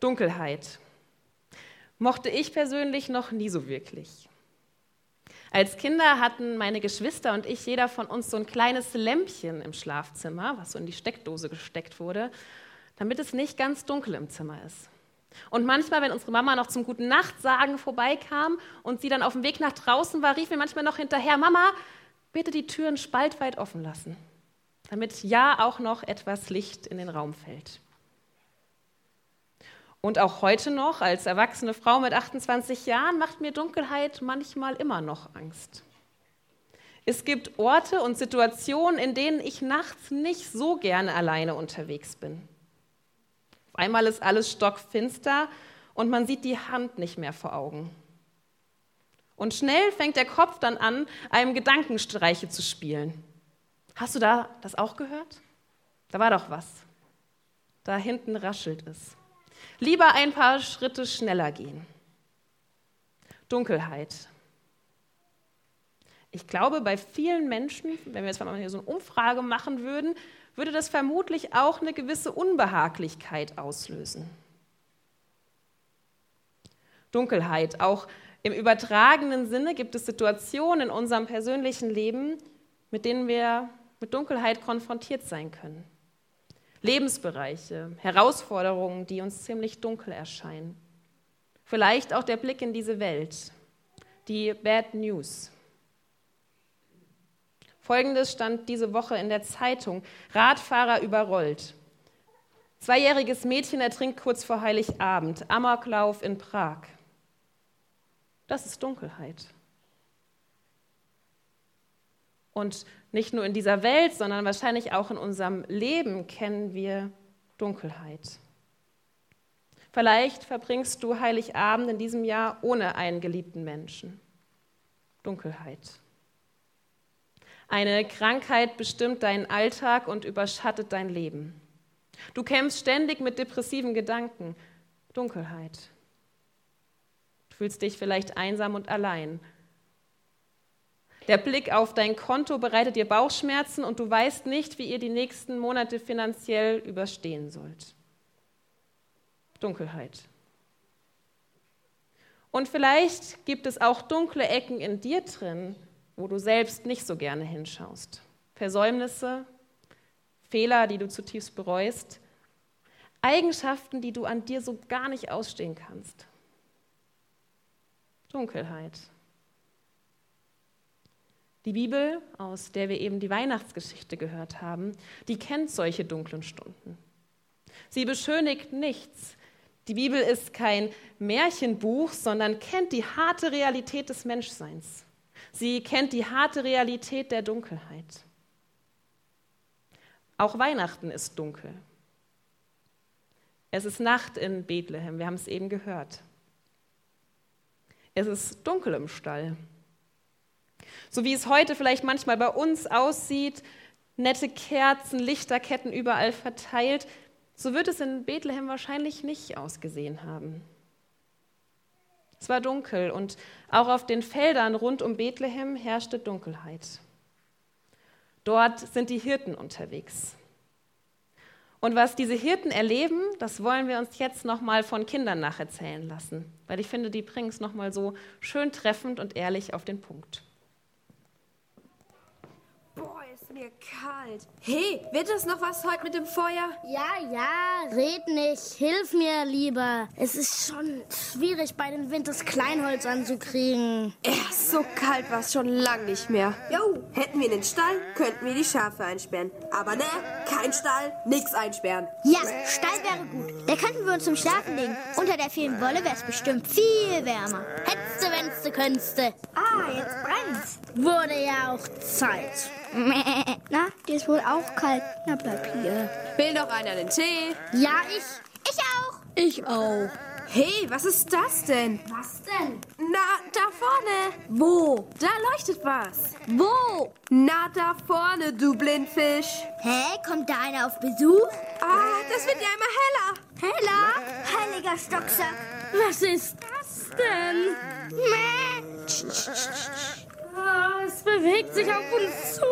Dunkelheit. Mochte ich persönlich noch nie so wirklich. Als Kinder hatten meine Geschwister und ich, jeder von uns, so ein kleines Lämpchen im Schlafzimmer, was so in die Steckdose gesteckt wurde, damit es nicht ganz dunkel im Zimmer ist. Und manchmal, wenn unsere Mama noch zum Guten Nacht sagen vorbeikam und sie dann auf dem Weg nach draußen war, rief mir manchmal noch hinterher, Mama, bitte die Türen spaltweit offen lassen, damit ja auch noch etwas Licht in den Raum fällt. Und auch heute noch, als erwachsene Frau mit 28 Jahren, macht mir Dunkelheit manchmal immer noch Angst. Es gibt Orte und Situationen, in denen ich nachts nicht so gerne alleine unterwegs bin. Auf einmal ist alles stockfinster und man sieht die Hand nicht mehr vor Augen. Und schnell fängt der Kopf dann an, einem Gedankenstreiche zu spielen. Hast du da das auch gehört? Da war doch was. Da hinten raschelt es. Lieber ein paar Schritte schneller gehen. Dunkelheit. Ich glaube, bei vielen Menschen, wenn wir jetzt mal hier so eine Umfrage machen würden, würde das vermutlich auch eine gewisse Unbehaglichkeit auslösen. Dunkelheit. Auch im übertragenen Sinne gibt es Situationen in unserem persönlichen Leben, mit denen wir mit Dunkelheit konfrontiert sein können. Lebensbereiche, Herausforderungen, die uns ziemlich dunkel erscheinen. Vielleicht auch der Blick in diese Welt, die Bad News. Folgendes stand diese Woche in der Zeitung. Radfahrer überrollt. Zweijähriges Mädchen ertrinkt kurz vor Heiligabend. Amoklauf in Prag. Das ist Dunkelheit. Und nicht nur in dieser Welt, sondern wahrscheinlich auch in unserem Leben kennen wir Dunkelheit. Vielleicht verbringst du Heiligabend in diesem Jahr ohne einen geliebten Menschen. Dunkelheit. Eine Krankheit bestimmt deinen Alltag und überschattet dein Leben. Du kämpfst ständig mit depressiven Gedanken. Dunkelheit. Du fühlst dich vielleicht einsam und allein. Der Blick auf dein Konto bereitet dir Bauchschmerzen und du weißt nicht, wie ihr die nächsten Monate finanziell überstehen sollt. Dunkelheit. Und vielleicht gibt es auch dunkle Ecken in dir drin, wo du selbst nicht so gerne hinschaust. Versäumnisse, Fehler, die du zutiefst bereust, Eigenschaften, die du an dir so gar nicht ausstehen kannst. Dunkelheit. Die Bibel, aus der wir eben die Weihnachtsgeschichte gehört haben, die kennt solche dunklen Stunden. Sie beschönigt nichts. Die Bibel ist kein Märchenbuch, sondern kennt die harte Realität des Menschseins. Sie kennt die harte Realität der Dunkelheit. Auch Weihnachten ist dunkel. Es ist Nacht in Bethlehem, wir haben es eben gehört. Es ist dunkel im Stall. So wie es heute vielleicht manchmal bei uns aussieht, nette Kerzen, Lichterketten überall verteilt, so wird es in Bethlehem wahrscheinlich nicht ausgesehen haben. Es war dunkel und auch auf den Feldern rund um Bethlehem herrschte Dunkelheit. Dort sind die Hirten unterwegs. Und was diese Hirten erleben, das wollen wir uns jetzt noch mal von Kindern nacherzählen lassen, weil ich finde, die bringen es noch mal so schön treffend und ehrlich auf den Punkt mir kalt. Hey, wird das noch was heute mit dem Feuer? Ja, ja, red nicht. Hilf mir lieber. Es ist schon schwierig, bei den Wind das Kleinholz anzukriegen. Ja, so kalt war es schon lang nicht mehr. Jo, hätten wir den Stall, könnten wir die Schafe einsperren. Aber ne, kein Stall, nix einsperren. Ja, Stall wäre gut. Da könnten wir uns zum Schlafen legen. Unter der vielen Wolle wäre es bestimmt viel wärmer. Hättest du, wenn's du könntest. Ah, jetzt brennt's. Wurde ja auch Zeit. Na, dir ist wohl auch kalt. Na, bleib hier. Will noch einer den Tee? Ja, ich. Ich auch. Ich auch. Hey, was ist das denn? Was denn? Na, da vorne. Wo? Da leuchtet was. Wo? Na, da vorne, du Blindfisch. Hä, kommt da einer auf Besuch? Ah, das wird ja immer heller. Heller? Heiliger Stocksack. Was ist das denn? Mäh. Oh, es bewegt sich auf uns zu.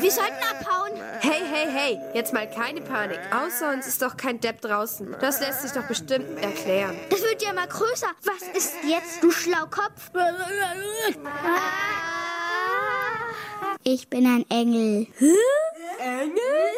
Wir sollten abhauen. Hey, hey, hey, jetzt mal keine Panik. Außer uns ist doch kein Depp draußen. Das lässt sich doch bestimmt erklären. Das wird ja mal größer. Was ist jetzt, du Schlaukopf? Ich bin ein Engel. Engel?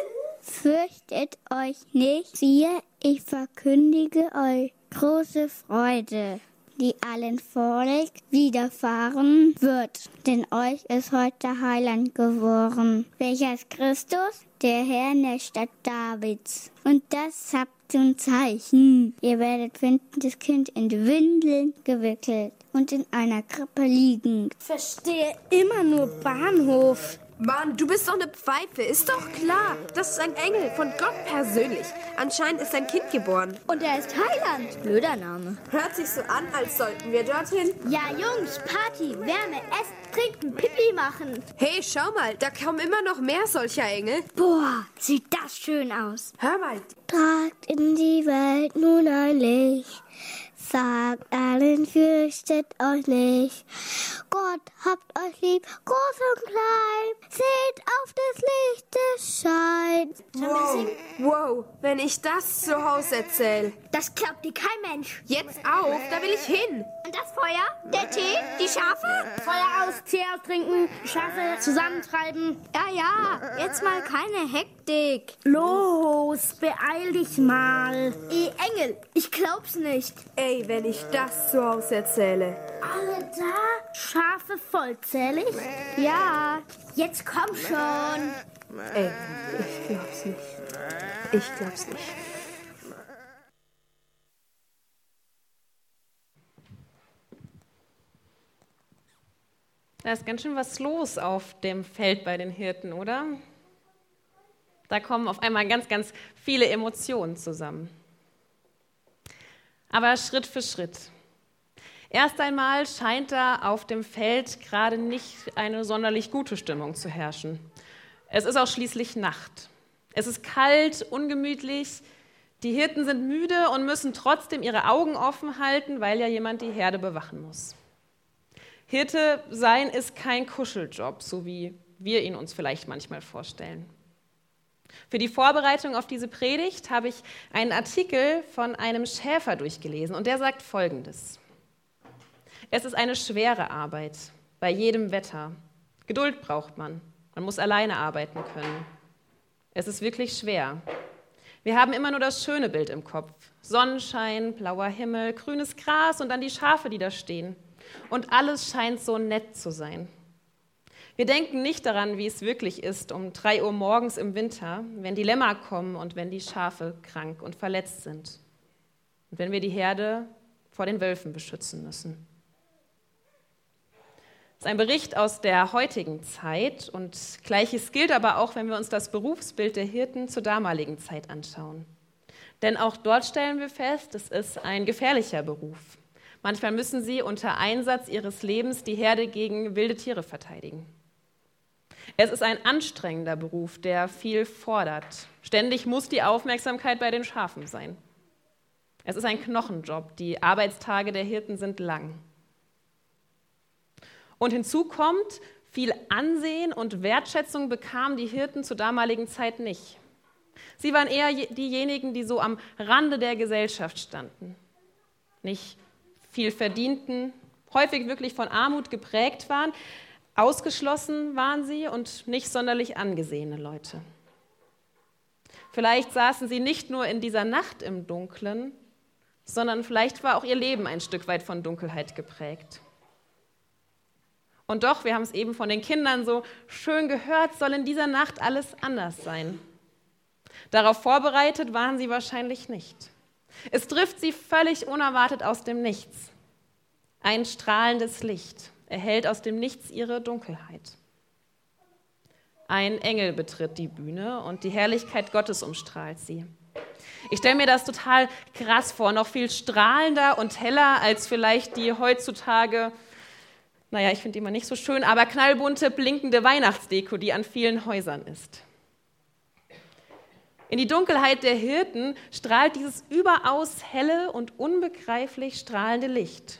Fürchtet euch nicht, siehe, ich verkündige euch große Freude, die allen Volk widerfahren wird. Denn euch ist heute Heiland geworden, welcher ist Christus, der Herr in der Stadt Davids. Und das habt zum Zeichen. Ihr werdet finden, das Kind in Windeln gewickelt und in einer Krippe liegend. Verstehe immer nur Bahnhof. Mann, du bist doch eine Pfeife, ist doch klar. Das ist ein Engel von Gott persönlich. Anscheinend ist ein Kind geboren. Und er ist Heiland. Blöder Name. Hört sich so an, als sollten wir dorthin. Ja, Jungs, Party, Wärme, Essen, Trinken, Pipi machen. Hey, schau mal, da kommen immer noch mehr solcher Engel. Boah, sieht das schön aus. Hör mal, Tragt in die Welt nun ein Licht. Sagt allen, fürchtet euch nicht. Gott habt euch lieb, groß und klein. Seht auf des Lichtes Schein. wow, wow, wenn ich das zu Hause erzähle. Das glaubt dir kein Mensch. Jetzt auf, da will ich hin. Und das Feuer? Der Tee? Die Schafe? Feuer aus, Tee austrinken, Schafe zusammentreiben. Ja, ja, jetzt mal keine Hektik. Los, beeil dich mal. Ey, Engel, ich glaub's nicht. Ey, wenn ich das zu Hause erzähle. Alle da? Schafe vollzählig? Ja, jetzt komm schon. Ey, ich glaub's nicht. Ich glaub's nicht. Da ist ganz schön was los auf dem Feld bei den Hirten, oder? Da kommen auf einmal ganz, ganz viele Emotionen zusammen. Aber Schritt für Schritt. Erst einmal scheint da auf dem Feld gerade nicht eine sonderlich gute Stimmung zu herrschen. Es ist auch schließlich Nacht. Es ist kalt, ungemütlich. Die Hirten sind müde und müssen trotzdem ihre Augen offen halten, weil ja jemand die Herde bewachen muss. Hirte sein ist kein Kuscheljob, so wie wir ihn uns vielleicht manchmal vorstellen. Für die Vorbereitung auf diese Predigt habe ich einen Artikel von einem Schäfer durchgelesen und der sagt Folgendes. Es ist eine schwere Arbeit, bei jedem Wetter. Geduld braucht man. Man muss alleine arbeiten können. Es ist wirklich schwer. Wir haben immer nur das schöne Bild im Kopf. Sonnenschein, blauer Himmel, grünes Gras und dann die Schafe, die da stehen. Und alles scheint so nett zu sein. Wir denken nicht daran, wie es wirklich ist, um drei Uhr morgens im Winter, wenn die Lämmer kommen und wenn die Schafe krank und verletzt sind. Und wenn wir die Herde vor den Wölfen beschützen müssen. Das ist ein Bericht aus der heutigen Zeit und gleiches gilt aber auch, wenn wir uns das Berufsbild der Hirten zur damaligen Zeit anschauen. Denn auch dort stellen wir fest, es ist ein gefährlicher Beruf. Manchmal müssen sie unter Einsatz ihres Lebens die Herde gegen wilde Tiere verteidigen. Es ist ein anstrengender Beruf, der viel fordert. Ständig muss die Aufmerksamkeit bei den Schafen sein. Es ist ein Knochenjob. Die Arbeitstage der Hirten sind lang. Und hinzu kommt, viel Ansehen und Wertschätzung bekamen die Hirten zur damaligen Zeit nicht. Sie waren eher diejenigen, die so am Rande der Gesellschaft standen. Nicht viel verdienten, häufig wirklich von Armut geprägt waren. Ausgeschlossen waren sie und nicht sonderlich angesehene Leute. Vielleicht saßen sie nicht nur in dieser Nacht im Dunklen, sondern vielleicht war auch ihr Leben ein Stück weit von Dunkelheit geprägt. Und doch, wir haben es eben von den Kindern so schön gehört, soll in dieser Nacht alles anders sein. Darauf vorbereitet waren sie wahrscheinlich nicht. Es trifft sie völlig unerwartet aus dem Nichts. Ein strahlendes Licht erhellt aus dem Nichts ihre Dunkelheit. Ein Engel betritt die Bühne und die Herrlichkeit Gottes umstrahlt sie. Ich stelle mir das total krass vor, noch viel strahlender und heller als vielleicht die heutzutage, naja, ich finde die immer nicht so schön, aber knallbunte, blinkende Weihnachtsdeko, die an vielen Häusern ist. In die Dunkelheit der Hirten strahlt dieses überaus helle und unbegreiflich strahlende Licht.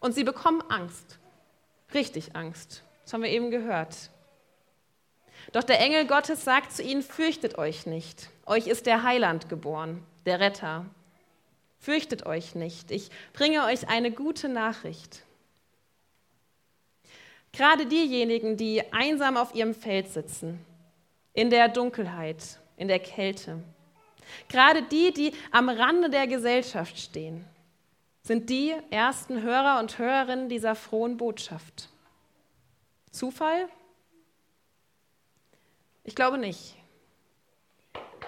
Und sie bekommen Angst. Richtig Angst. Das haben wir eben gehört. Doch der Engel Gottes sagt zu ihnen, fürchtet euch nicht. Euch ist der Heiland geboren, der Retter. Fürchtet euch nicht. Ich bringe euch eine gute Nachricht. Gerade diejenigen, die einsam auf ihrem Feld sitzen, in der Dunkelheit, in der Kälte, gerade die, die am Rande der Gesellschaft stehen, sind die ersten Hörer und Hörerinnen dieser frohen Botschaft. Zufall? Ich glaube nicht.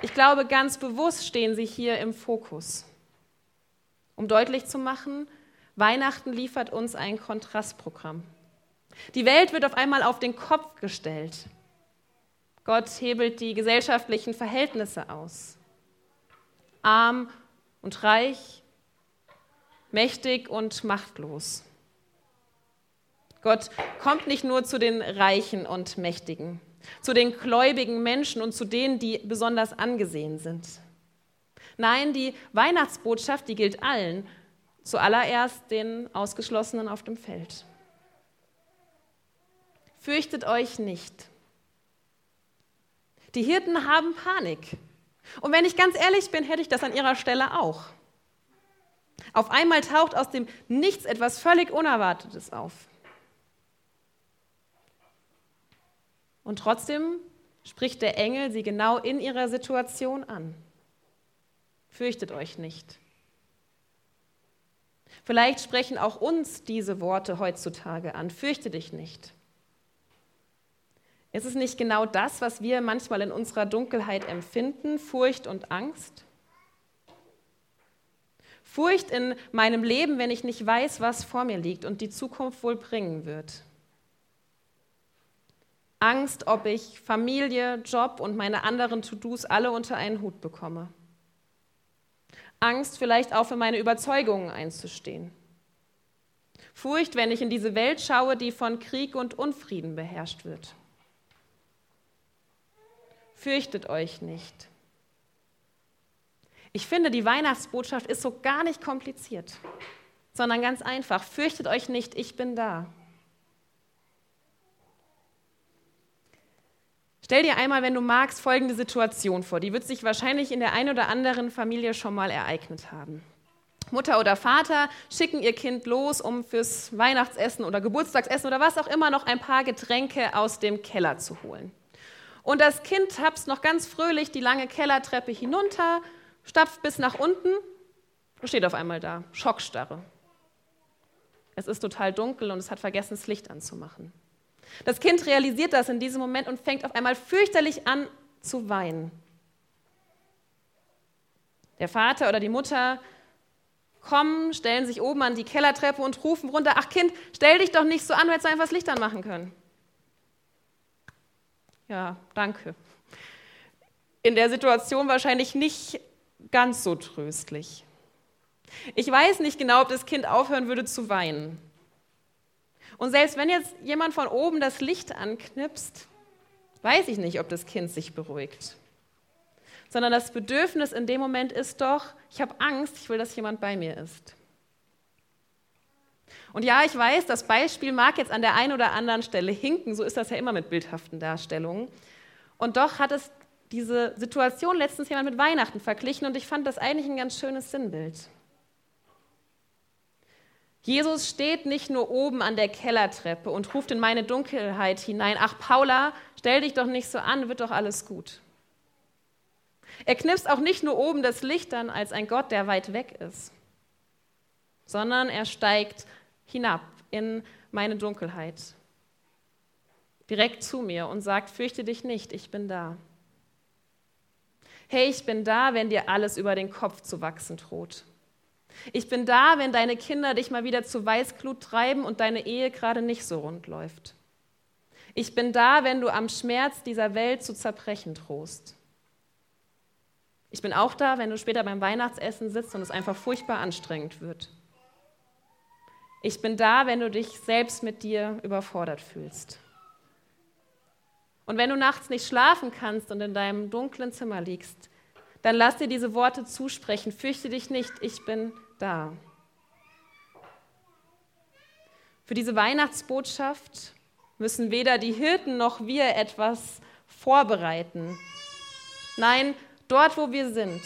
Ich glaube, ganz bewusst stehen sie hier im Fokus, um deutlich zu machen, Weihnachten liefert uns ein Kontrastprogramm. Die Welt wird auf einmal auf den Kopf gestellt. Gott hebelt die gesellschaftlichen Verhältnisse aus. Arm und reich, mächtig und machtlos. Gott kommt nicht nur zu den Reichen und Mächtigen, zu den gläubigen Menschen und zu denen, die besonders angesehen sind. Nein, die Weihnachtsbotschaft, die gilt allen, zuallererst den Ausgeschlossenen auf dem Feld. Fürchtet euch nicht. Die Hirten haben Panik. Und wenn ich ganz ehrlich bin, hätte ich das an ihrer Stelle auch. Auf einmal taucht aus dem Nichts etwas völlig Unerwartetes auf. Und trotzdem spricht der Engel sie genau in ihrer Situation an. Fürchtet euch nicht. Vielleicht sprechen auch uns diese Worte heutzutage an. Fürchte dich nicht. Ist es nicht genau das, was wir manchmal in unserer Dunkelheit empfinden, Furcht und Angst? Furcht in meinem Leben, wenn ich nicht weiß, was vor mir liegt und die Zukunft wohl bringen wird. Angst, ob ich Familie, Job und meine anderen To-Dos alle unter einen Hut bekomme. Angst, vielleicht auch für meine Überzeugungen einzustehen. Furcht, wenn ich in diese Welt schaue, die von Krieg und Unfrieden beherrscht wird. Fürchtet euch nicht. Ich finde, die Weihnachtsbotschaft ist so gar nicht kompliziert, sondern ganz einfach. Fürchtet euch nicht, ich bin da. Stell dir einmal, wenn du magst, folgende Situation vor. Die wird sich wahrscheinlich in der einen oder anderen Familie schon mal ereignet haben. Mutter oder Vater schicken ihr Kind los, um fürs Weihnachtsessen oder Geburtstagsessen oder was auch immer noch ein paar Getränke aus dem Keller zu holen. Und das Kind tapst noch ganz fröhlich die lange Kellertreppe hinunter, stapft bis nach unten und steht auf einmal da, Schockstarre. Es ist total dunkel und es hat vergessen, das Licht anzumachen. Das Kind realisiert das in diesem Moment und fängt auf einmal fürchterlich an zu weinen. Der Vater oder die Mutter kommen, stellen sich oben an die Kellertreppe und rufen runter, ach Kind, stell dich doch nicht so an, du hättest einfach das Licht anmachen können. Ja, danke. In der Situation wahrscheinlich nicht ganz so tröstlich. Ich weiß nicht genau, ob das Kind aufhören würde zu weinen. Und selbst wenn jetzt jemand von oben das Licht anknipst, weiß ich nicht, ob das Kind sich beruhigt. Sondern das Bedürfnis in dem Moment ist doch, ich habe Angst, ich will, dass jemand bei mir ist. Und ja, ich weiß, das Beispiel mag jetzt an der einen oder anderen Stelle hinken, so ist das ja immer mit bildhaften Darstellungen. Und doch hat es diese Situation letztens jemand mit Weihnachten verglichen und ich fand das eigentlich ein ganz schönes Sinnbild. Jesus steht nicht nur oben an der Kellertreppe und ruft in meine Dunkelheit hinein, ach Paula, stell dich doch nicht so an, wird doch alles gut. Er knipst auch nicht nur oben das Licht an als ein Gott, der weit weg ist, sondern er steigt hinab in meine Dunkelheit, direkt zu mir und sagt, fürchte dich nicht, ich bin da. Hey, ich bin da, wenn dir alles über den Kopf zu wachsen droht. Ich bin da, wenn deine Kinder dich mal wieder zu Weißglut treiben und deine Ehe gerade nicht so rund läuft. Ich bin da, wenn du am Schmerz dieser Welt zu zerbrechen drohst. Ich bin auch da, wenn du später beim Weihnachtsessen sitzt und es einfach furchtbar anstrengend wird. Ich bin da, wenn du dich selbst mit dir überfordert fühlst. Und wenn du nachts nicht schlafen kannst und in deinem dunklen Zimmer liegst, dann lass dir diese Worte zusprechen. Fürchte dich nicht, ich bin da. Für diese Weihnachtsbotschaft müssen weder die Hirten noch wir etwas vorbereiten. Nein, dort, wo wir sind,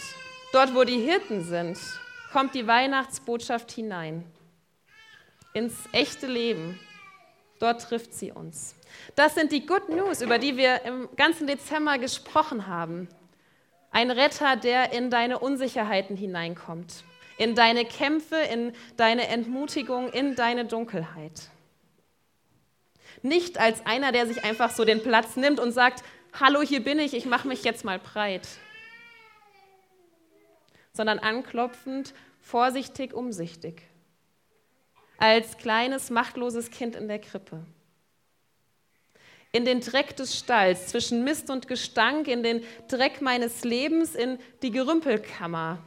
dort, wo die Hirten sind, kommt die Weihnachtsbotschaft hinein. Ins echte Leben. Dort trifft sie uns. Das sind die Good News, über die wir im ganzen Dezember gesprochen haben. Ein Retter, der in deine Unsicherheiten hineinkommt, in deine Kämpfe, in deine Entmutigung, in deine Dunkelheit. Nicht als einer, der sich einfach so den Platz nimmt und sagt, hallo, hier bin ich, ich mache mich jetzt mal breit, sondern anklopfend, vorsichtig, umsichtig, als kleines, machtloses Kind in der Krippe in den Dreck des Stalls, zwischen Mist und Gestank, in den Dreck meines Lebens, in die Gerümpelkammer.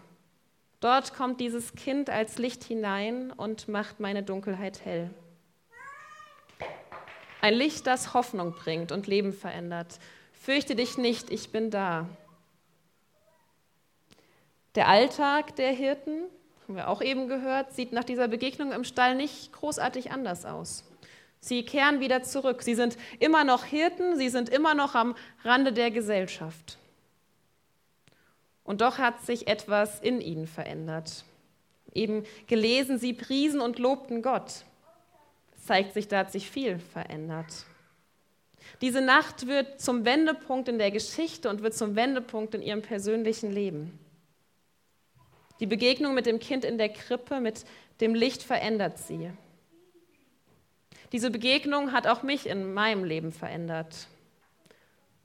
Dort kommt dieses Kind als Licht hinein und macht meine Dunkelheit hell. Ein Licht, das Hoffnung bringt und Leben verändert. Fürchte dich nicht, ich bin da. Der Alltag der Hirten, haben wir auch eben gehört, sieht nach dieser Begegnung im Stall nicht großartig anders aus. Sie kehren wieder zurück. Sie sind immer noch Hirten, sie sind immer noch am Rande der Gesellschaft. Und doch hat sich etwas in ihnen verändert. Eben gelesen, sie priesen und lobten Gott. Es zeigt sich, da hat sich viel verändert. Diese Nacht wird zum Wendepunkt in der Geschichte und wird zum Wendepunkt in ihrem persönlichen Leben. Die Begegnung mit dem Kind in der Krippe, mit dem Licht verändert sie. Diese Begegnung hat auch mich in meinem Leben verändert.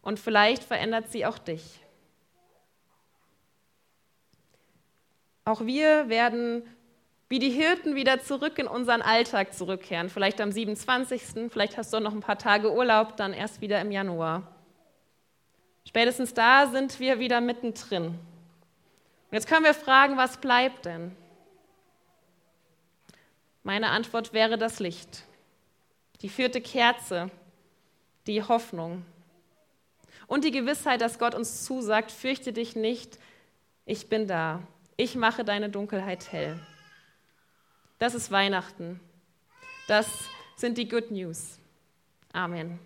Und vielleicht verändert sie auch dich. Auch wir werden wie die Hirten wieder zurück in unseren Alltag zurückkehren. Vielleicht am 27., vielleicht hast du noch ein paar Tage Urlaub, dann erst wieder im Januar. Spätestens da sind wir wieder mittendrin. Und jetzt können wir fragen, was bleibt denn? Meine Antwort wäre das Licht die vierte Kerze, die Hoffnung und die Gewissheit, dass Gott uns zusagt, fürchte dich nicht, ich bin da, ich mache deine Dunkelheit hell. Das ist Weihnachten. Das sind die Good News. Amen.